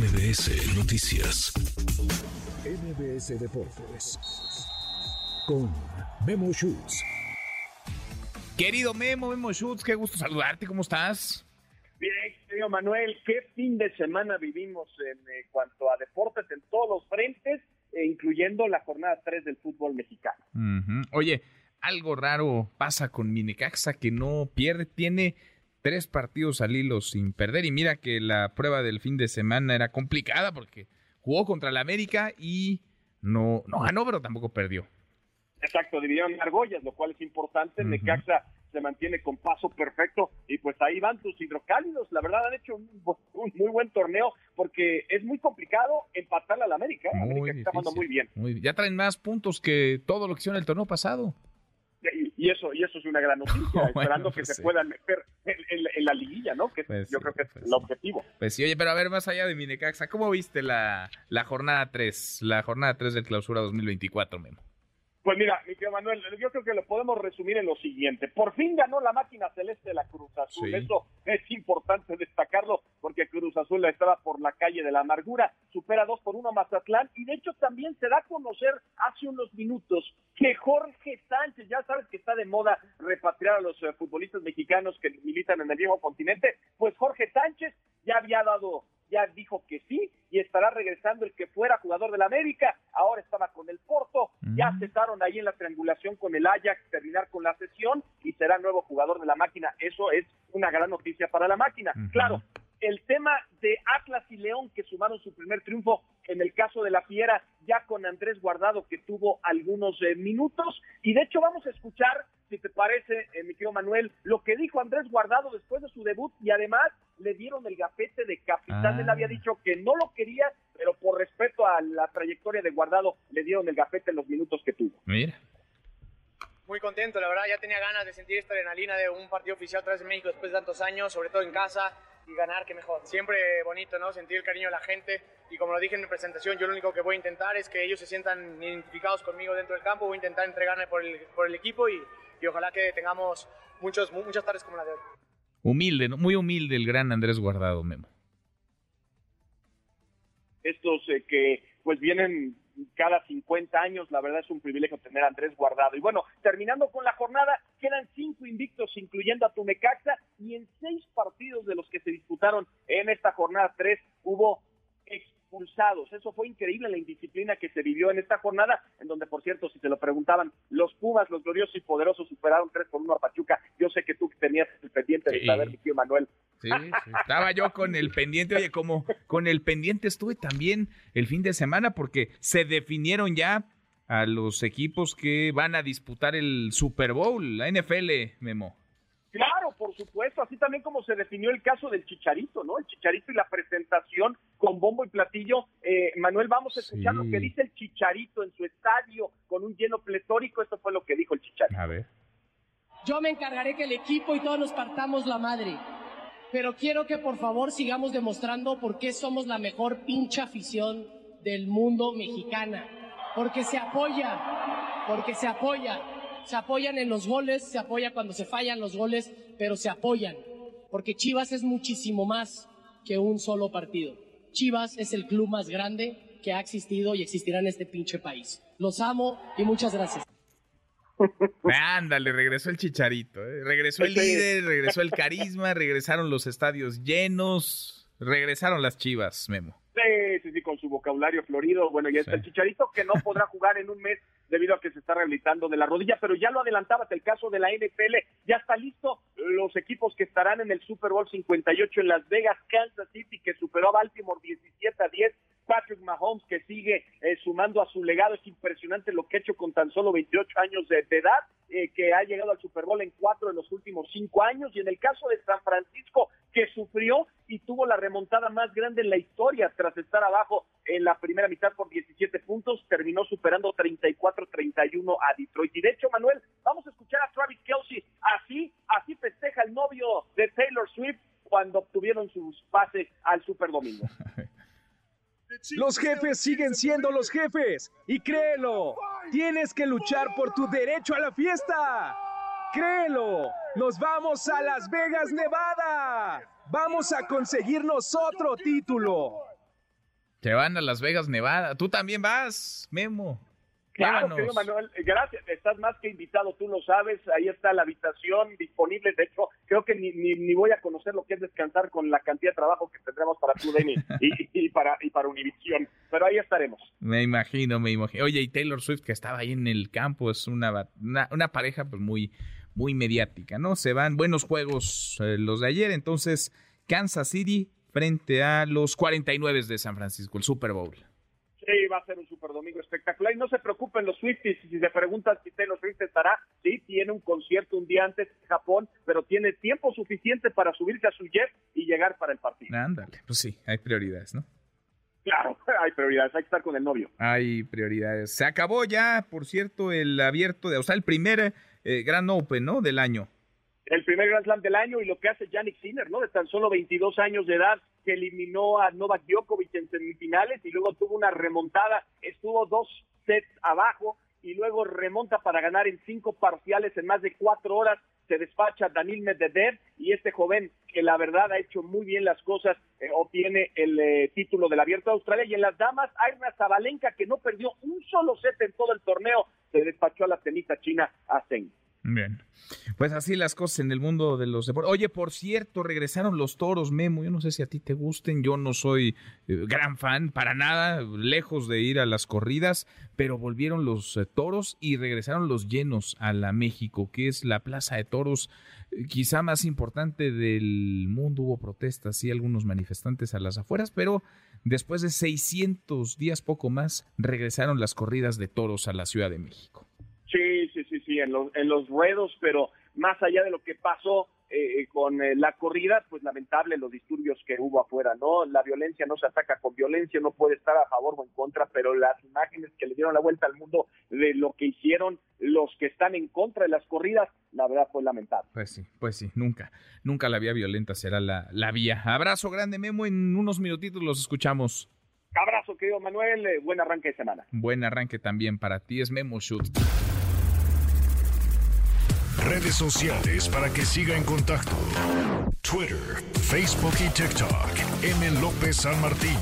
MBS Noticias. MBS Deportes. Con Memo Schutz. Querido Memo, Memo Schutz, qué gusto saludarte, ¿cómo estás? Bien, querido Manuel, qué fin de semana vivimos en eh, cuanto a deportes en todos los frentes, eh, incluyendo la jornada 3 del fútbol mexicano. Oye, algo raro pasa con Minecaxa que no pierde, tiene tres partidos al hilo sin perder y mira que la prueba del fin de semana era complicada porque jugó contra la América y no, no ganó, pero tampoco perdió. Exacto, dividieron argollas, lo cual es importante. Ujú. Necaxa se mantiene con paso perfecto y pues ahí van tus hidrocálidos. La verdad han hecho un, un muy buen torneo porque es muy complicado empatarle a la América. ¿eh? América está jugando muy bien. Muy bien. Ya traen más puntos que todo lo que hicieron el torneo pasado. Y, eso y eso es una gran noticia, Bueno, esperando que pues se puedan meter en, en la- en la liguilla, ¿no? Que Pues yo sí, creo que es pues el sí. objetivo. Pues sí, oye, pero a ver, más allá de Minecaxa, ¿cómo viste la, la jornada 3? La jornada 3 del clausura 2024, Memo. Pues mira, mi querido Manuel, yo creo que lo podemos resumir en lo siguiente. Por fin ganó la máquina celeste de la Cruz Azul. Sí. Eso es importante destacarlo porque Cruz Azul estaba por la calle de la amargura. Supera 2 por 1 a Mazatlán y de hecho también se da a conocer hace unos minutos que Jorge Sánchez, ya sabes que está de moda repatriar a los eh, futbolistas mexicanos que militan en el viejo continente, pues Jorge Sánchez ya había dado ya dijo que sí y estará regresando el que fuera jugador del América, ahora estaba con el Porto, ya cesaron ahí en la triangulación con el Ajax, terminar con la sesión y será nuevo jugador de la máquina. Eso es una gran noticia para la máquina. Claro, el tema de Atlas y León que sumaron su primer triunfo en el caso de la Fiera, ya con Andrés Guardado que tuvo algunos eh, minutos y de hecho vamos a escuchar, si te parece, eh, mi querido Manuel, lo que dijo Andrés Guardado después de su debut y además le dieron el gafete de capitán. Ah. Él había dicho que no lo quería, pero por respeto a la trayectoria de Guardado le dieron el gafete en los minutos que tuvo. Mira. Muy contento, la verdad, ya tenía ganas de sentir esta adrenalina de un partido oficial vez en México después de tantos años, sobre todo en casa, y ganar, que mejor. Siempre bonito, ¿no? Sentir el cariño de la gente, y como lo dije en mi presentación, yo lo único que voy a intentar es que ellos se sientan identificados conmigo dentro del campo, voy a intentar entregarme por el, por el equipo, y, y ojalá que tengamos muchos, mu- muchas tardes como la de hoy. Humilde, ¿no? muy humilde el gran Andrés Guardado, Memo. estos eh, que pues vienen cada 50 años, la verdad es un privilegio tener a Andrés Guardado. Y bueno, terminando con la jornada, quedan cinco invictos, incluyendo a Tumecaxa, y en seis partidos de los que se disputaron en esta jornada 3 hubo expulsados. Eso fue increíble la indisciplina que se vivió en esta jornada, en donde, por cierto, si se lo preguntaban, los Pumas, los gloriosos y poderosos, superaron 3 por 1 a Pachuca. Yo sé que tú tenías el pendiente de saber, mi tío Manuel. Sí, sí. Estaba yo con el pendiente, oye, como con el pendiente estuve también el fin de semana porque se definieron ya a los equipos que van a disputar el Super Bowl, la NFL, Memo. Claro, por supuesto, así también como se definió el caso del Chicharito, ¿no? El Chicharito y la presentación con bombo y platillo. Eh, Manuel, vamos a escuchar Sí. lo que dice el Chicharito en su estadio con un lleno pletórico. Esto fue lo que dijo el Chicharito. A ver. Yo me encargaré que el equipo y todos nos partamos la madre. Pero quiero que por favor sigamos demostrando por qué somos la mejor pincha afición del mundo mexicana. Porque se apoya, porque se apoya. Se apoyan en los goles, se apoya cuando se fallan los goles, pero se apoyan. Porque Chivas es muchísimo más que un solo partido. Chivas es el club más grande que ha existido y existirá en este pinche país. Los amo y muchas gracias. Ándale, regresó el chicharito, ¿eh? regresó el líder, regresó el carisma, regresaron los estadios llenos, regresaron las chivas, Memo. Sí, sí, sí, con su vocabulario florido. Bueno, ya está Sí. el Chicharito que no podrá jugar en un mes debido a que se está rehabilitando de la rodilla, pero ya lo adelantabas, el caso de la NFL ya está listo. Los equipos que estarán en el Super Bowl 58 en Las Vegas, Kansas City, que superó a Baltimore 17 a 10. Patrick Mahomes, que sigue eh, sumando a su legado. Es impresionante lo que ha hecho con tan solo 28 años de, edad, eh, que ha llegado al Super Bowl en cuatro de los últimos cinco años. Y en el caso de San Francisco, que sufrió y tuvo la remontada más grande en la historia tras estar abajo en la primera mitad por 17 puntos, terminó superando 34-31 a Detroit. Y de hecho, Manuel, vamos a escuchar a Travis Kelsey. Así, así festeja el novio de Taylor Swift cuando obtuvieron sus pases al Super Domingo. Los jefes siguen siendo los jefes. Y créelo, tienes que luchar por tu derecho a la fiesta. Créelo, nos vamos a Las Vegas, Nevada. Vamos a conseguirnos otro título. Se van a Las Vegas, Nevada. Tú también vas, Memo. Claro, querido Manuel, gracias. Estás más que invitado, tú lo sabes. Ahí está la habitación disponible. De hecho, creo que ni, ni, voy a conocer lo que es descansar con la cantidad de trabajo que tendremos para TUDN y, y, para, y para Univisión. Pero ahí estaremos. Me imagino, me imagino. Oye, y Taylor Swift, que estaba ahí en el campo, es una, una, pareja pues muy, muy mediática, ¿no? Se van buenos juegos eh, los de ayer. Entonces, Kansas City frente a los 49 de San Francisco, el Super Bowl. Sí, va a ser un super domingo espectacular. Y no se preocupen los Swifties, si se preguntan si Taylor Swift estará, sí, tiene un concierto un día antes en Japón, pero tiene tiempo suficiente para subirse a su jet y llegar para el partido. Ándale, pues sí, hay prioridades, ¿no? Claro, hay prioridades, hay que estar con el novio. Hay prioridades. Se acabó ya, por cierto, el abierto de, o sea, el primer eh, Gran Open, ¿no? Del año el primer Grand Slam del año y lo que hace Yannick Sinner, ¿no? De tan solo 22 años de edad, que eliminó a Novak Djokovic en semifinales y luego tuvo una remontada, estuvo dos sets abajo y luego remonta para ganar en cinco parciales en más de cuatro horas. Se despacha Danil Medvedev y este joven que la verdad ha hecho muy bien las cosas eh, obtiene el eh, título del Abierto de Australia y en las damas hay una Zabalenka que no perdió un solo set en todo el torneo, se despachó a la tenista china a Zeng. Bien. Pues así las cosas en el mundo de los deportes. Oye, por cierto, regresaron los toros, Memo. Yo no sé si a ti te gusten. Yo no soy eh, gran fan, para nada, lejos de ir a las corridas, pero volvieron los eh, toros y regresaron los llenos a la México, que es la plaza de toros eh, quizá más importante del mundo. Hubo protestas y algunos manifestantes a las afueras, pero después de 600 días, poco más, regresaron las corridas de toros a la Ciudad de México. Sí, sí, sí, sí, en los, en los ruedos, pero más allá de lo que pasó eh, con eh, la corrida, pues lamentable los disturbios que hubo afuera, ¿no? La violencia no se ataca con violencia, no puede estar a favor o en contra, pero las imágenes que le dieron la vuelta al mundo de lo que hicieron los que están en contra de las corridas, la verdad fue lamentable. Pues sí, pues sí, nunca, nunca la vía violenta será la, la vía. Abrazo grande, Memo, en unos minutitos los escuchamos. Abrazo, querido Manuel, eh, buen arranque de semana. Buen arranque también para ti, es Memo Shoot. Redes sociales para que siga en contacto: Twitter, Facebook y TikTok. M. López San Martín.